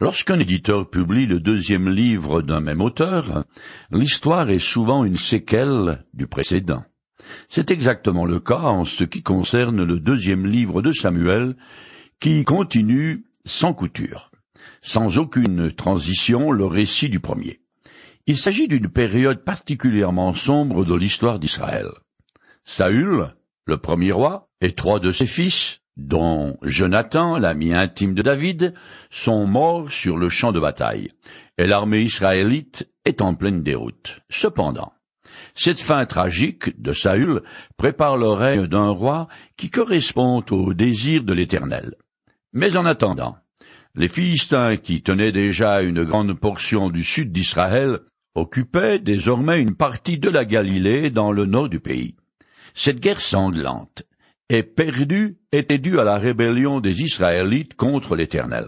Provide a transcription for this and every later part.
Lorsqu'un éditeur publie le deuxième livre d'un même auteur, l'histoire est souvent une séquelle du précédent. C'est exactement le cas en ce qui concerne le deuxième livre de Samuel, qui continue sans couture, sans aucune transition le récit du premier. Il s'agit d'une période particulièrement sombre de l'histoire d'Israël. Saül, le premier roi, et trois de ses fils, dont Jonathan, l'ami intime de David, sont morts sur le champ de bataille, et l'armée israélite est en pleine déroute. Cependant, cette fin tragique de Saül prépare le règne d'un roi qui correspond au désir de l'Éternel. Mais en attendant, les Philistins qui tenaient déjà une grande portion du sud d'Israël occupaient désormais une partie de la Galilée dans le nord du pays. Cette guerre sanglante et perdu était dû à la rébellion des Israélites contre l'Éternel.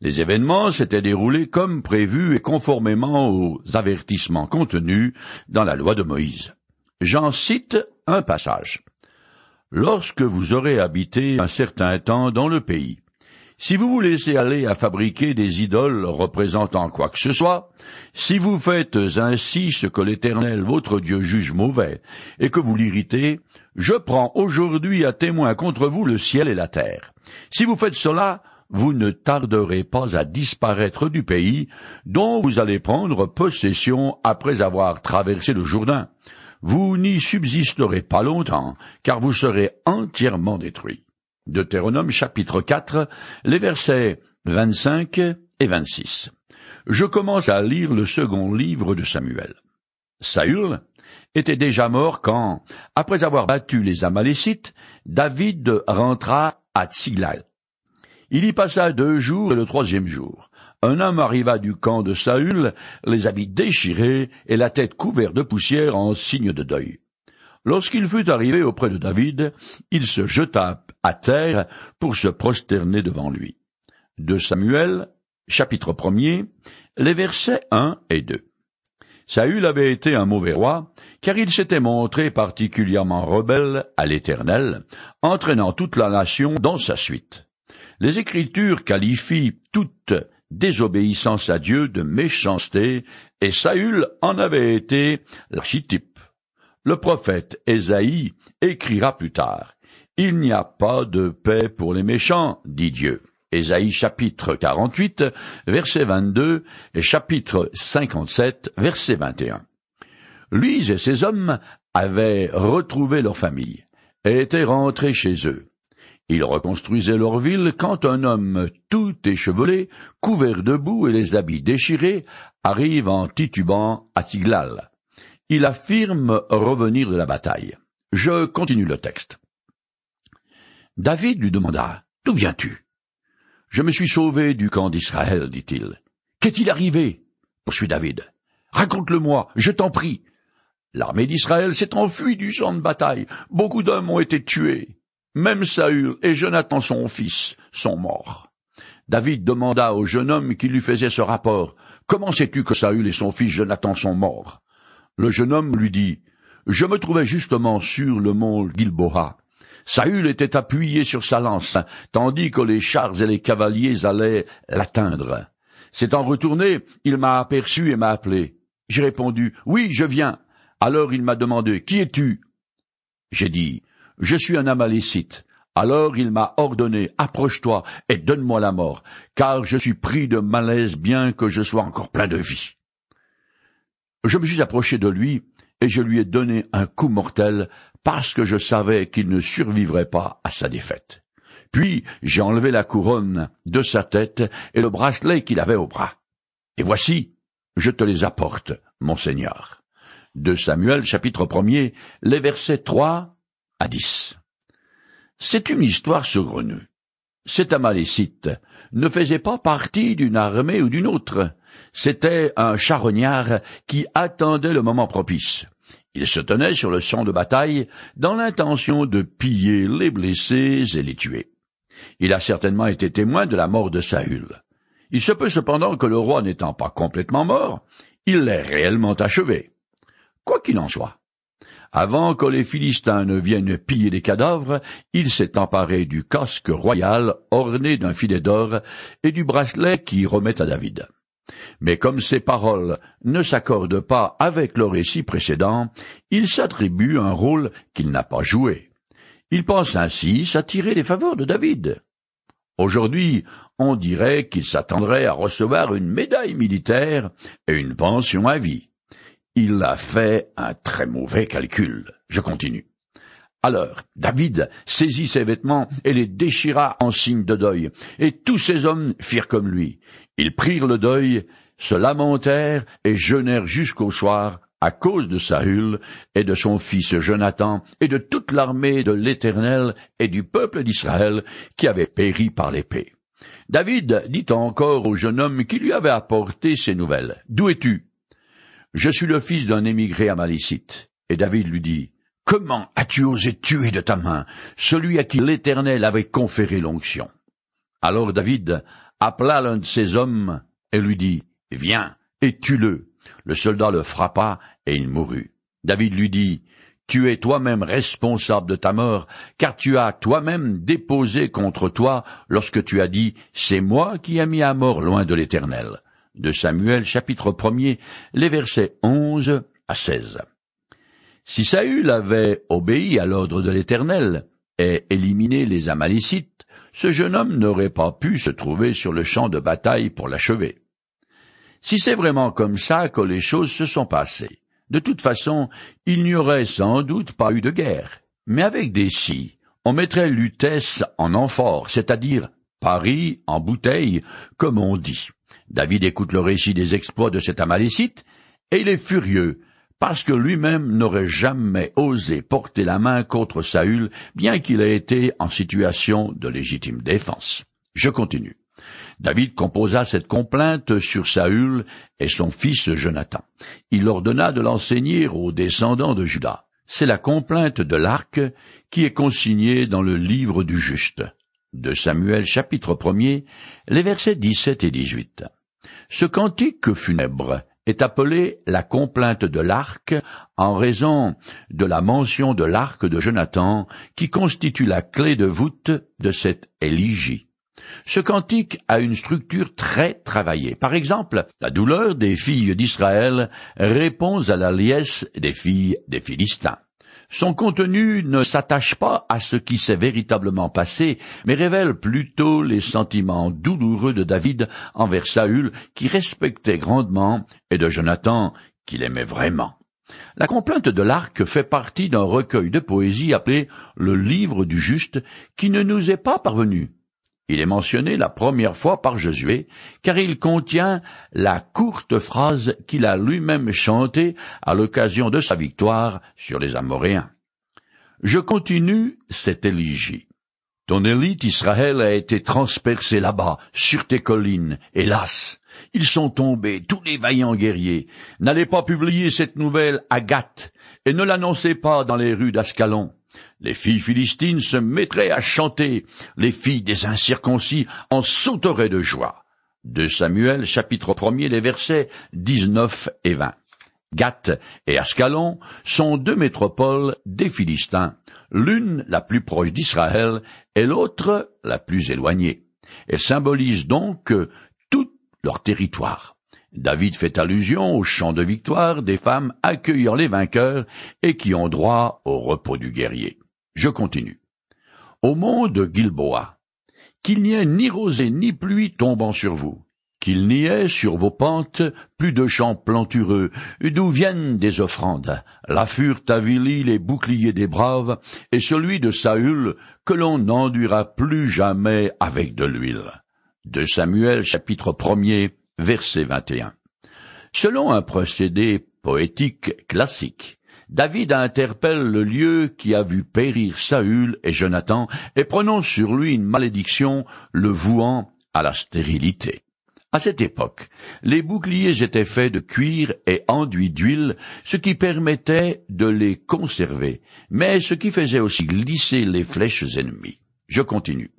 Les événements s'étaient déroulés comme prévu et conformément aux avertissements contenus dans la loi de Moïse. J'en cite un passage. Lorsque vous aurez habité un certain temps dans le pays, si vous vous laissez aller à fabriquer des idoles représentant quoi que ce soit, si vous faites ainsi ce que l'Éternel votre Dieu juge mauvais, et que vous l'irritez, je prends aujourd'hui à témoin contre vous le ciel et la terre. Si vous faites cela, vous ne tarderez pas à disparaître du pays dont vous allez prendre possession après avoir traversé le Jourdain. Vous n'y subsisterez pas longtemps, car vous serez entièrement détruits. Deutéronome chapitre 4, les versets 25 et 26. Je commence à lire le second livre de Samuel. Saül était déjà mort quand, après avoir battu les Amalécites, David rentra à Tsiglag. Il y passa deux jours et le troisième jour. Un homme arriva du camp de Saül, les habits déchirés et la tête couverte de poussière en signe de deuil. Lorsqu'il fut arrivé auprès de David, il se jeta à terre pour se prosterner devant lui. De Samuel, chapitre 1 les versets 1 et 2. Saül avait été un mauvais roi, car il s'était montré particulièrement rebelle à l'Éternel, entraînant toute la nation dans sa suite. Les Écritures qualifient toute désobéissance à Dieu de méchanceté, et Saül en avait été l'archétype. Le prophète Ésaïe écrira plus tard. Il n'y a pas de paix pour les méchants, dit Dieu. Ésaïe chapitre 48, verset 22 et chapitre 57, verset 21. Lui et ses hommes avaient retrouvé leur famille et étaient rentrés chez eux. Ils reconstruisaient leur ville quand un homme tout échevelé, couvert de boue et les habits déchirés, arrive en titubant à Tiglal il affirme revenir de la bataille. Je continue le texte. David lui demanda, D'où viens-tu? Je me suis sauvé du camp d'Israël, dit-il. Qu'est-il arrivé? poursuit David. Raconte-le-moi, je t'en prie. L'armée d'Israël s'est enfuie du champ de bataille. Beaucoup d'hommes ont été tués. Même Saül et Jonathan son fils sont morts. David demanda au jeune homme qui lui faisait ce rapport. Comment sais-tu que Saül et son fils Jonathan sont morts? Le jeune homme lui dit, Je me trouvais justement sur le mont Gilboa. Saül était appuyé sur sa lance, tandis que les chars et les cavaliers allaient l'atteindre. S'étant retourné, il m'a aperçu et m'a appelé. J'ai répondu, Oui, je viens. Alors il m'a demandé, Qui es-tu? J'ai dit, Je suis un Amalécite. Alors il m'a ordonné, Approche-toi et donne-moi la mort, car je suis pris de malaise bien que je sois encore plein de vie. Je me suis approché de lui, et je lui ai donné un coup mortel, parce que je savais qu'il ne survivrait pas à sa défaite. Puis j'ai enlevé la couronne de sa tête et le bracelet qu'il avait au bras. Et voici, je te les apporte, mon Seigneur. De Samuel chapitre 1 les versets 3 à 10. C'est une histoire saugrenue. Cet Amalécite ne faisait pas partie d'une armée ou d'une autre. C'était un charognard qui attendait le moment propice. Il se tenait sur le champ de bataille dans l'intention de piller les blessés et les tuer. Il a certainement été témoin de la mort de Saül. Il se peut cependant que le roi n'étant pas complètement mort, il l'ait réellement achevé. Quoi qu'il en soit, Avant que les Philistins ne viennent piller les cadavres, il s'est emparé du casque royal orné d'un filet d'or et du bracelet qui remet à David. Mais comme ces paroles ne s'accordent pas avec le récit précédent, il s'attribue un rôle qu'il n'a pas joué. Il pense ainsi s'attirer les faveurs de David. Aujourd'hui, on dirait qu'il s'attendrait à recevoir une médaille militaire et une pension à vie. Il a fait un très mauvais calcul. Je continue. Alors, David saisit ses vêtements et les déchira en signe de deuil, et tous ses hommes firent comme lui. Ils prirent le deuil, se lamentèrent et jeûnèrent jusqu'au soir à cause de Saül et de son fils Jonathan et de toute l'armée de l'Éternel et du peuple d'Israël qui avait péri par l'épée. David dit encore au jeune homme qui lui avait apporté ces nouvelles. D'où es-tu? Je suis le fils d'un émigré amalécite. Et David lui dit, Comment as-tu osé tuer de ta main celui à qui l'Éternel avait conféré l'onction? Alors David appela l'un de ses hommes et lui dit, Viens et tue-le. Le soldat le frappa et il mourut. David lui dit, Tu es toi-même responsable de ta mort, car tu as toi-même déposé contre toi lorsque tu as dit, C'est moi qui ai mis à mort loin de l'Éternel de Samuel chapitre 1 les versets 11 à 16. Si Saül avait obéi à l'ordre de l'Éternel et éliminé les Amalécites, ce jeune homme n'aurait pas pu se trouver sur le champ de bataille pour l'achever. Si c'est vraiment comme ça que les choses se sont passées, de toute façon, il n'y aurait sans doute pas eu de guerre. Mais avec des si, on mettrait Lutèce en amphore, c'est-à-dire Paris en bouteille, comme on dit. David écoute le récit des exploits de cet Amalécite, et il est furieux, parce que lui-même n'aurait jamais osé porter la main contre Saül, bien qu'il ait été en situation de légitime défense. Je continue. David composa cette complainte sur Saül et son fils Jonathan. Il ordonna de l'enseigner aux descendants de Judas. C'est la complainte de l'arc qui est consignée dans le livre du juste. De Samuel chapitre 1 les versets 17 et 18. Ce cantique funèbre est appelé la complainte de l'arc en raison de la mention de l'arc de Jonathan qui constitue la clé de voûte de cette éligie. Ce cantique a une structure très travaillée. Par exemple, la douleur des filles d'Israël répond à la liesse des filles des Philistins. Son contenu ne s'attache pas à ce qui s'est véritablement passé, mais révèle plutôt les sentiments douloureux de David envers Saül, qui respectait grandement, et de Jonathan, qu'il aimait vraiment. La complainte de l'arc fait partie d'un recueil de poésie appelé le livre du juste, qui ne nous est pas parvenu. Il est mentionné la première fois par Josué, car il contient la courte phrase qu'il a lui-même chantée à l'occasion de sa victoire sur les Amoréens. Je continue cette éligie. Ton élite Israël a été transpercée là-bas, sur tes collines, hélas. Ils sont tombés, tous les vaillants guerriers. N'allez pas publier cette nouvelle à Gath, et ne l'annoncez pas dans les rues d'Ascalon. Les filles philistines se mettraient à chanter, les filles des incirconcis en sauteraient de joie. De Samuel, chapitre 1 les versets 19 et 20. Gath et Ascalon sont deux métropoles des Philistins, l'une la plus proche d'Israël et l'autre la plus éloignée. Elles symbolisent donc tout leur territoire. David fait allusion au chant de victoire des femmes accueillant les vainqueurs et qui ont droit au repos du guerrier. Je continue. Au mont de Gilboa, qu'il n'y ait ni rosée ni pluie tombant sur vous, qu'il n'y ait sur vos pentes plus de champs plantureux, d'où viennent des offrandes. La furent avilie les boucliers des braves, et celui de Saül, que l'on n'enduira plus jamais avec de l'huile. De Samuel chapitre 1 verset 21. Selon un procédé poétique classique, David interpelle le lieu qui a vu périr Saül et Jonathan et prononce sur lui une malédiction, le vouant à la stérilité. À cette époque, les boucliers étaient faits de cuir et enduits d'huile, ce qui permettait de les conserver, mais ce qui faisait aussi glisser les flèches ennemies. Je continue.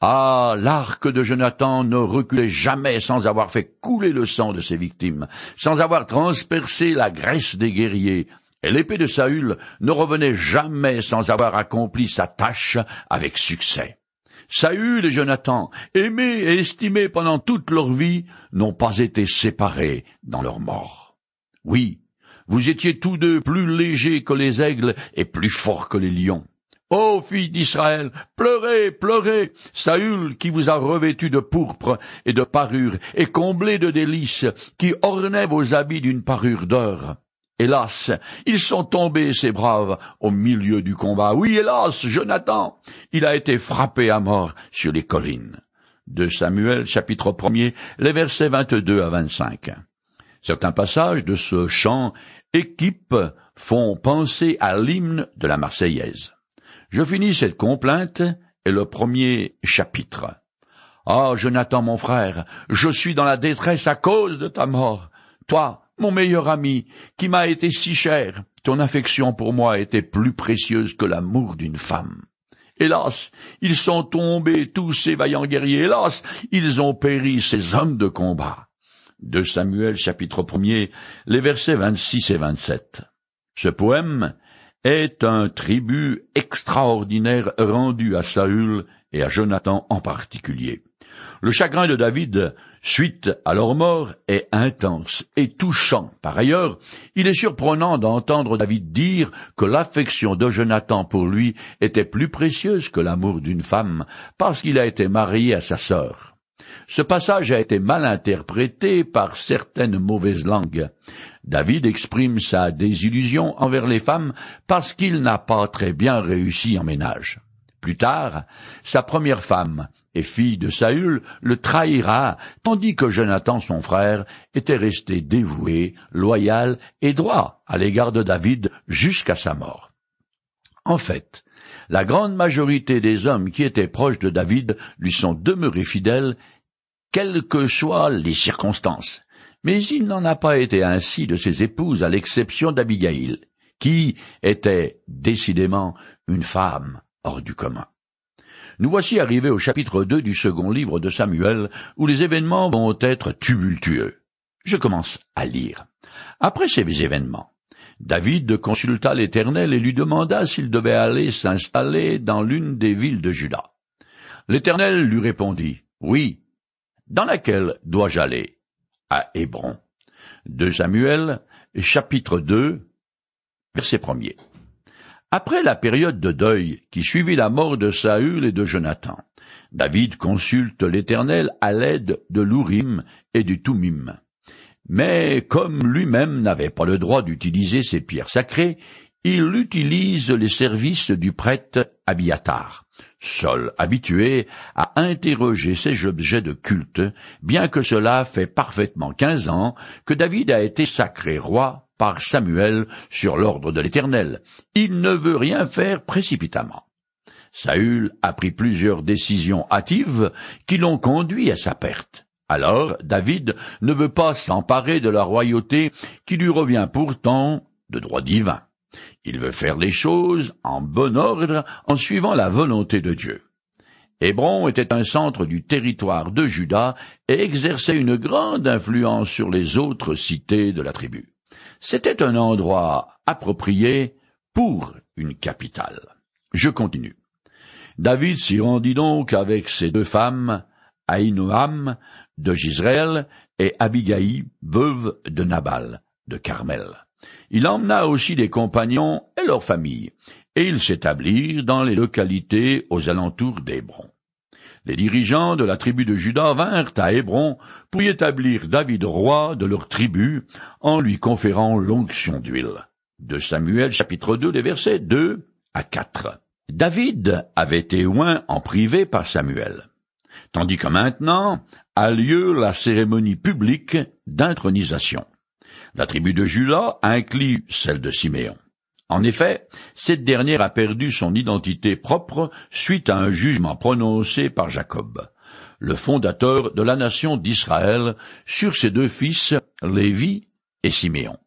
Ah, l'arc de Jonathan ne reculait jamais sans avoir fait couler le sang de ses victimes, sans avoir transpercé la graisse des guerriers, et l'épée de Saül ne revenait jamais sans avoir accompli sa tâche avec succès. Saül et Jonathan, aimés et estimés pendant toute leur vie, n'ont pas été séparés dans leur mort. Oui, vous étiez tous deux plus légers que les aigles et plus forts que les lions. Ô fille d'Israël, pleurez, pleurez, Saül qui vous a revêtu de pourpre et de parure, et comblé de délices, qui ornait vos habits d'une parure d'or. Hélas, ils sont tombés, ces braves, au milieu du combat. Oui, hélas, Jonathan, il a été frappé à mort sur les collines. De Samuel, chapitre 1 les versets 22 à 25. Certains passages de ce chant équipe font penser à l'hymne de la Marseillaise. Je finis cette complainte et le premier chapitre. Ah, Jonathan, mon frère, je suis dans la détresse à cause de ta mort. Toi, mon meilleur ami, qui m'a été si cher, ton affection pour moi était plus précieuse que l'amour d'une femme. Hélas, ils sont tombés tous ces vaillants guerriers, hélas, ils ont péri ces hommes de combat. De Samuel chapitre 1 les versets 26 et 27. Ce poème est un tribut extraordinaire rendu à Saül et à Jonathan en particulier. Le chagrin de David, suite à leur mort, est intense et touchant. Par ailleurs, il est surprenant d'entendre David dire que l'affection de Jonathan pour lui était plus précieuse que l'amour d'une femme, parce qu'il a été marié à sa sœur. Ce passage a été mal interprété par certaines mauvaises langues. David exprime sa désillusion envers les femmes parce qu'il n'a pas très bien réussi en ménage. Plus tard, sa première femme et fille de Saül le trahira, tandis que Jonathan, son frère, était resté dévoué, loyal et droit à l'égard de David jusqu'à sa mort. En fait, la grande majorité des hommes qui étaient proches de David lui sont demeurés fidèles, quelles que soient les circonstances. Mais il n'en a pas été ainsi de ses épouses, à l'exception d'Abigail, qui était décidément une femme hors du commun. Nous voici arrivés au chapitre 2 du second livre de Samuel, où les événements vont être tumultueux. Je commence à lire. Après ces événements, David consulta l'Éternel et lui demanda s'il devait aller s'installer dans l'une des villes de Juda. L'Éternel lui répondit, Oui. Dans laquelle dois-je aller? à Hébron. De Samuel, chapitre 2, verset 1 Après la période de deuil qui suivit la mort de Saül et de Jonathan, David consulte l'Éternel à l'aide de l'Urim et du Tumim. Mais comme lui-même n'avait pas le droit d'utiliser ces pierres sacrées, il utilise les services du prêtre Abiatar, seul habitué à interroger ces objets de culte, bien que cela fait parfaitement quinze ans que David a été sacré roi par Samuel sur l'ordre de l'Éternel. Il ne veut rien faire précipitamment. Saül a pris plusieurs décisions hâtives qui l'ont conduit à sa perte. Alors David ne veut pas s'emparer de la royauté qui lui revient pourtant de droit divin. Il veut faire les choses en bon ordre en suivant la volonté de Dieu. Hébron était un centre du territoire de Juda et exerçait une grande influence sur les autres cités de la tribu. C'était un endroit approprié pour une capitale. Je continue. David s'y rendit donc avec ses deux femmes, Aïnoam de Gisraël et Abigaï, veuve de Nabal de Carmel. Il emmena aussi des compagnons et leurs familles, et ils s'établirent dans les localités aux alentours d'Hébron. Les dirigeants de la tribu de Juda vinrent à Hébron pour y établir David roi de leur tribu en lui conférant l'onction d'huile. De Samuel chapitre 2 les versets 2 à 4. David avait été oint en privé par Samuel, tandis que maintenant a lieu la cérémonie publique d'intronisation. La tribu de Judas inclut celle de Siméon. En effet, cette dernière a perdu son identité propre suite à un jugement prononcé par Jacob, le fondateur de la nation d'Israël, sur ses deux fils, Lévi et Siméon.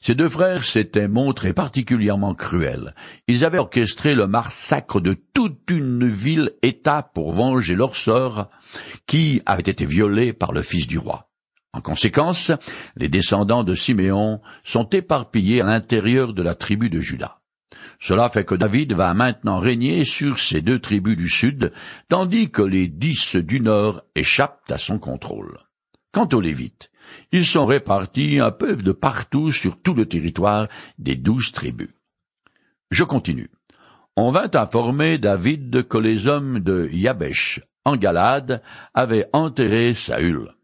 Ces deux frères s'étaient montrés particulièrement cruels. Ils avaient orchestré le massacre de toute une ville-État pour venger leur sœur, qui avait été violée par le fils du roi. En conséquence, les descendants de Siméon sont éparpillés à l'intérieur de la tribu de Juda. Cela fait que David va maintenant régner sur ces deux tribus du sud, tandis que les dix du nord échappent à son contrôle. Quant aux Lévites, ils sont répartis un peu de partout sur tout le territoire des douze tribus. Je continue. On vint informer David que les hommes de Yabesh, en Galade, avaient enterré Saül.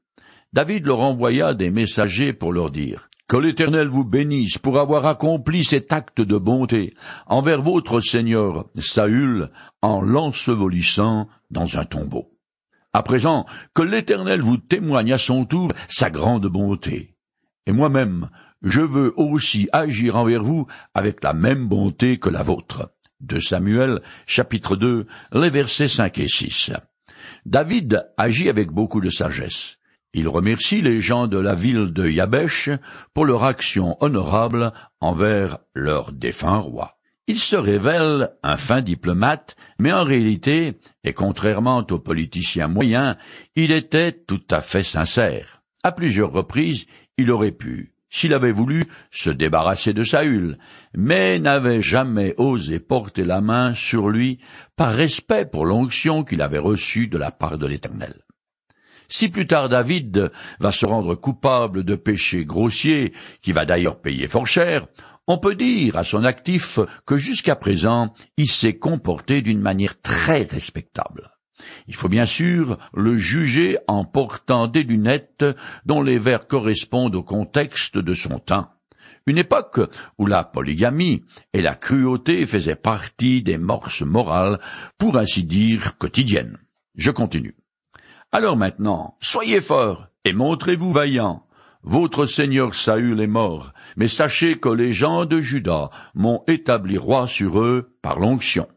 David leur envoya des messagers pour leur dire Que l'Éternel vous bénisse pour avoir accompli cet acte de bonté envers votre Seigneur Saül en l'ensevelissant dans un tombeau. À présent, que l'Éternel vous témoigne à son tour sa grande bonté. Et moi-même, je veux aussi agir envers vous avec la même bonté que la vôtre. De Samuel, chapitre 2, les versets 5 et 6. David agit avec beaucoup de sagesse. Il remercie les gens de la ville de Yabesh pour leur action honorable envers leur défunt roi. Il se révèle un fin diplomate, mais en réalité, et contrairement aux politiciens moyens, il était tout à fait sincère. À plusieurs reprises, il aurait pu, s'il avait voulu, se débarrasser de Saül, mais n'avait jamais osé porter la main sur lui par respect pour l'onction qu'il avait reçue de la part de l'Éternel. Si plus tard David va se rendre coupable de péchés grossiers, qui va d'ailleurs payer fort cher, on peut dire à son actif que jusqu'à présent il s'est comporté d'une manière très respectable. Il faut bien sûr le juger en portant des lunettes dont les verres correspondent au contexte de son temps. Une époque où la polygamie et la cruauté faisaient partie des morses morales, pour ainsi dire quotidiennes. Je continue. Alors maintenant, soyez forts et montrez-vous vaillants. Votre seigneur Saül est mort, mais sachez que les gens de Juda m'ont établi roi sur eux par l'onction.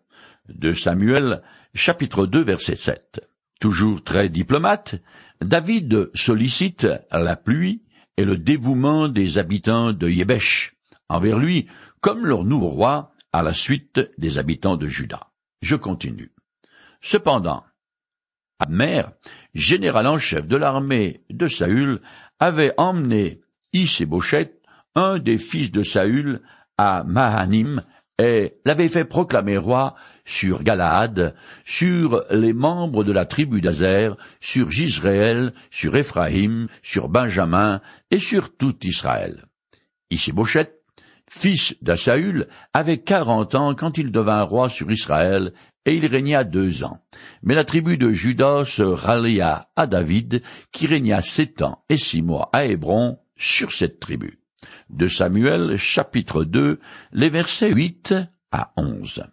De Samuel, chapitre 2, verset 7. Toujours très diplomate, David sollicite la pluie et le dévouement des habitants de Yébesh envers lui, comme leur nouveau roi, à la suite des habitants de Juda. Je continue. Cependant, Abner, général en chef de l'armée de Saül, avait emmené Ishébochet, un des fils de Saül, à Mahanim, et l'avait fait proclamer roi sur Galaad, sur les membres de la tribu d'Azer, sur Gisraël, sur Éphraïm, sur Benjamin et sur tout Israël. Ishébochet, fils d'Asaül, avait quarante ans quand il devint roi sur Israël et il régna deux ans. Mais la tribu de Judas se rallia à David, qui régna sept ans et six mois à Hébron sur cette tribu. De Samuel, chapitre 2, les versets 8 à 11.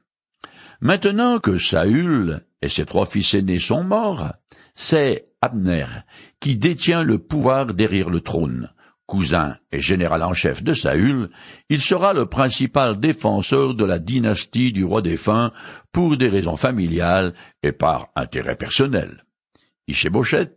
Maintenant que Saül et ses trois fils aînés sont morts, c'est Abner qui détient le pouvoir derrière le trône, cousin et général en chef de Saül, il sera le principal défenseur de la dynastie du roi défunt pour des raisons familiales et par intérêt personnel. Ishébochet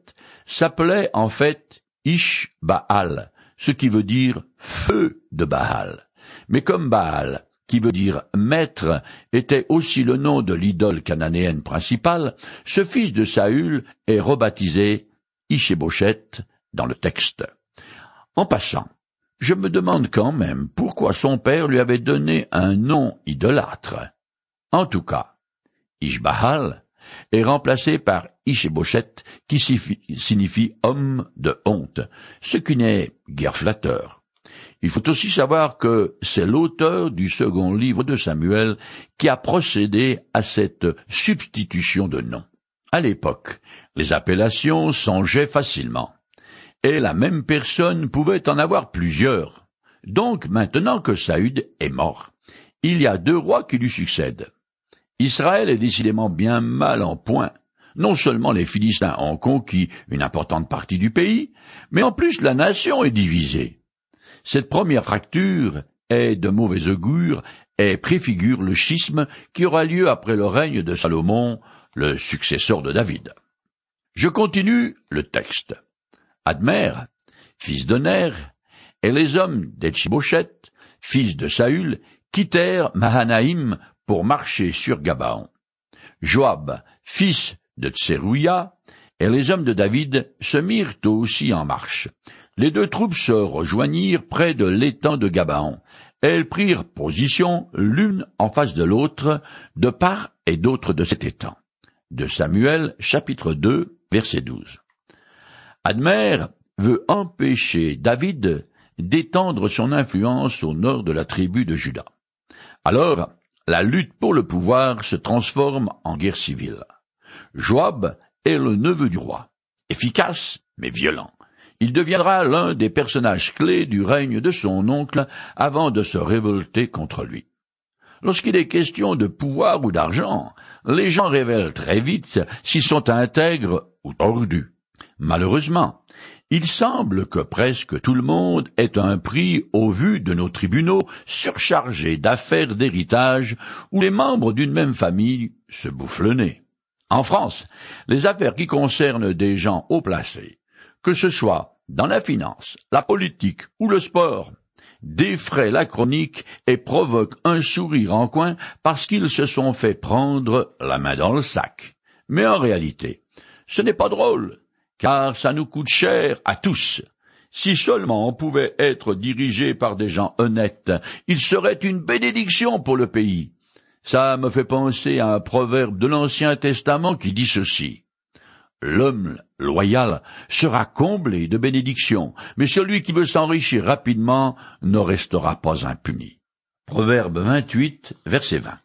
s'appelait en fait Ish-Baal, ce qui veut dire feu de Baal. Mais comme Baal, qui veut dire maître, était aussi le nom de l'idole cananéenne principale, ce fils de Saül est rebaptisé Ishébochet dans le texte. En passant, je me demande quand même pourquoi son père lui avait donné un nom idolâtre. En tout cas, Ishbahal est remplacé par Ishébochet, qui signifie homme de honte, ce qui n'est guère flatteur. Il faut aussi savoir que c'est l'auteur du second livre de Samuel qui a procédé à cette substitution de nom. À l'époque, les appellations songeaient facilement et la même personne pouvait en avoir plusieurs. Donc maintenant que Saüd est mort, il y a deux rois qui lui succèdent. Israël est décidément bien mal en point. Non seulement les Philistins ont conquis une importante partie du pays, mais en plus la nation est divisée. Cette première fracture est de mauvais augure et préfigure le schisme qui aura lieu après le règne de Salomon, le successeur de David. Je continue le texte. Admer, fils de Ner, et les hommes d'Etchibochet, fils de Saül, quittèrent Mahanaïm pour marcher sur Gabaon. Joab, fils de Tserouia, Et les hommes de David se mirent aussi en marche. Les deux troupes se rejoignirent près de l'étang de Gabaon. Elles prirent position l'une en face de l'autre, de part et d'autre de cet étang. De Samuel, chapitre 2, verset 12. Admer veut empêcher David d'étendre son influence au nord de la tribu de Juda. Alors, la lutte pour le pouvoir se transforme en guerre civile. Joab est le neveu du roi, efficace mais violent. Il deviendra l'un des personnages clés du règne de son oncle avant de se révolter contre lui. Lorsqu'il est question de pouvoir ou d'argent, les gens révèlent très vite s'ils sont intègres ou tordus. Malheureusement, il semble que presque tout le monde ait un prix au vu de nos tribunaux surchargés d'affaires d'héritage où les membres d'une même famille se bouffent le nez. En France, les affaires qui concernent des gens haut placés, que ce soit dans la finance, la politique ou le sport, défraient la chronique et provoquent un sourire en coin parce qu'ils se sont fait prendre la main dans le sac. Mais en réalité, ce n'est pas drôle, car ça nous coûte cher à tous. Si seulement on pouvait être dirigé par des gens honnêtes, il serait une bénédiction pour le pays. Ça me fait penser à un proverbe de l'Ancien Testament qui dit ceci. L'homme loyal sera comblé de bénédictions, mais celui qui veut s'enrichir rapidement ne restera pas impuni. Proverbe 28, verset 20.